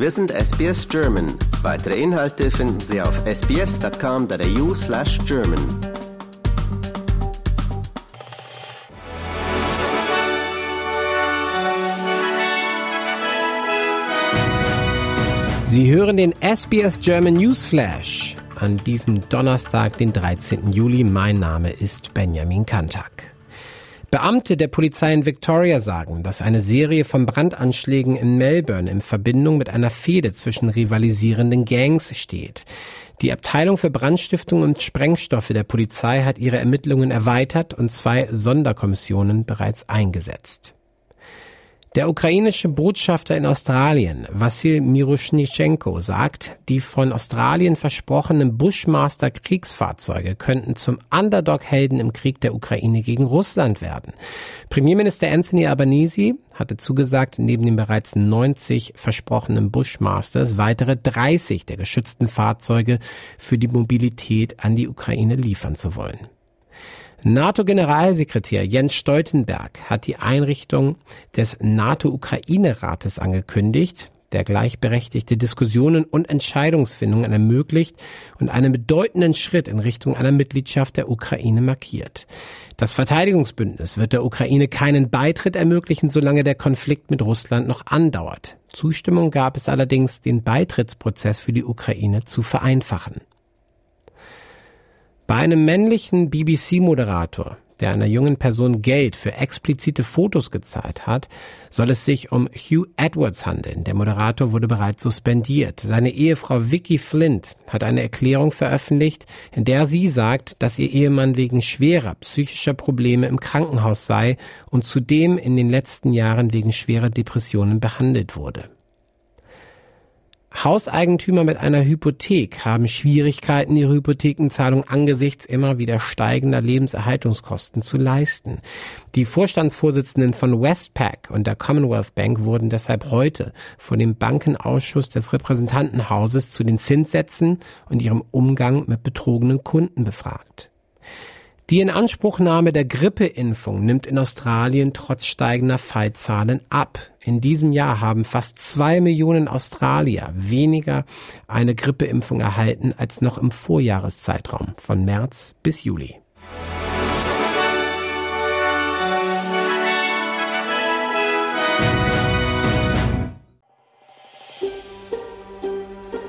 Wir sind SBS German. Weitere Inhalte finden Sie auf sbs.com.au slash German. Sie hören den SBS German News Flash an diesem Donnerstag, den 13. Juli. Mein Name ist Benjamin Kantak. Beamte der Polizei in Victoria sagen, dass eine Serie von Brandanschlägen in Melbourne in Verbindung mit einer Fehde zwischen rivalisierenden Gangs steht. Die Abteilung für Brandstiftung und Sprengstoffe der Polizei hat ihre Ermittlungen erweitert und zwei Sonderkommissionen bereits eingesetzt. Der ukrainische Botschafter in Australien, Vassil Miroschnitschenko, sagt, die von Australien versprochenen Bushmaster-Kriegsfahrzeuge könnten zum Underdog-Helden im Krieg der Ukraine gegen Russland werden. Premierminister Anthony Albanese hatte zugesagt, neben den bereits 90 versprochenen Bushmasters weitere 30 der geschützten Fahrzeuge für die Mobilität an die Ukraine liefern zu wollen. NATO-Generalsekretär Jens Stoltenberg hat die Einrichtung des NATO-Ukraine-Rates angekündigt, der gleichberechtigte Diskussionen und Entscheidungsfindungen ermöglicht und einen bedeutenden Schritt in Richtung einer Mitgliedschaft der Ukraine markiert. Das Verteidigungsbündnis wird der Ukraine keinen Beitritt ermöglichen, solange der Konflikt mit Russland noch andauert. Zustimmung gab es allerdings, den Beitrittsprozess für die Ukraine zu vereinfachen. Bei einem männlichen BBC-Moderator, der einer jungen Person Geld für explizite Fotos gezahlt hat, soll es sich um Hugh Edwards handeln. Der Moderator wurde bereits suspendiert. Seine Ehefrau Vicky Flint hat eine Erklärung veröffentlicht, in der sie sagt, dass ihr Ehemann wegen schwerer psychischer Probleme im Krankenhaus sei und zudem in den letzten Jahren wegen schwerer Depressionen behandelt wurde. Hauseigentümer mit einer Hypothek haben Schwierigkeiten, ihre Hypothekenzahlung angesichts immer wieder steigender Lebenserhaltungskosten zu leisten. Die Vorstandsvorsitzenden von Westpac und der Commonwealth Bank wurden deshalb heute vor dem Bankenausschuss des Repräsentantenhauses zu den Zinssätzen und ihrem Umgang mit betrogenen Kunden befragt. Die Inanspruchnahme der Grippeimpfung nimmt in Australien trotz steigender Fallzahlen ab. In diesem Jahr haben fast zwei Millionen Australier weniger eine Grippeimpfung erhalten als noch im Vorjahreszeitraum von März bis Juli.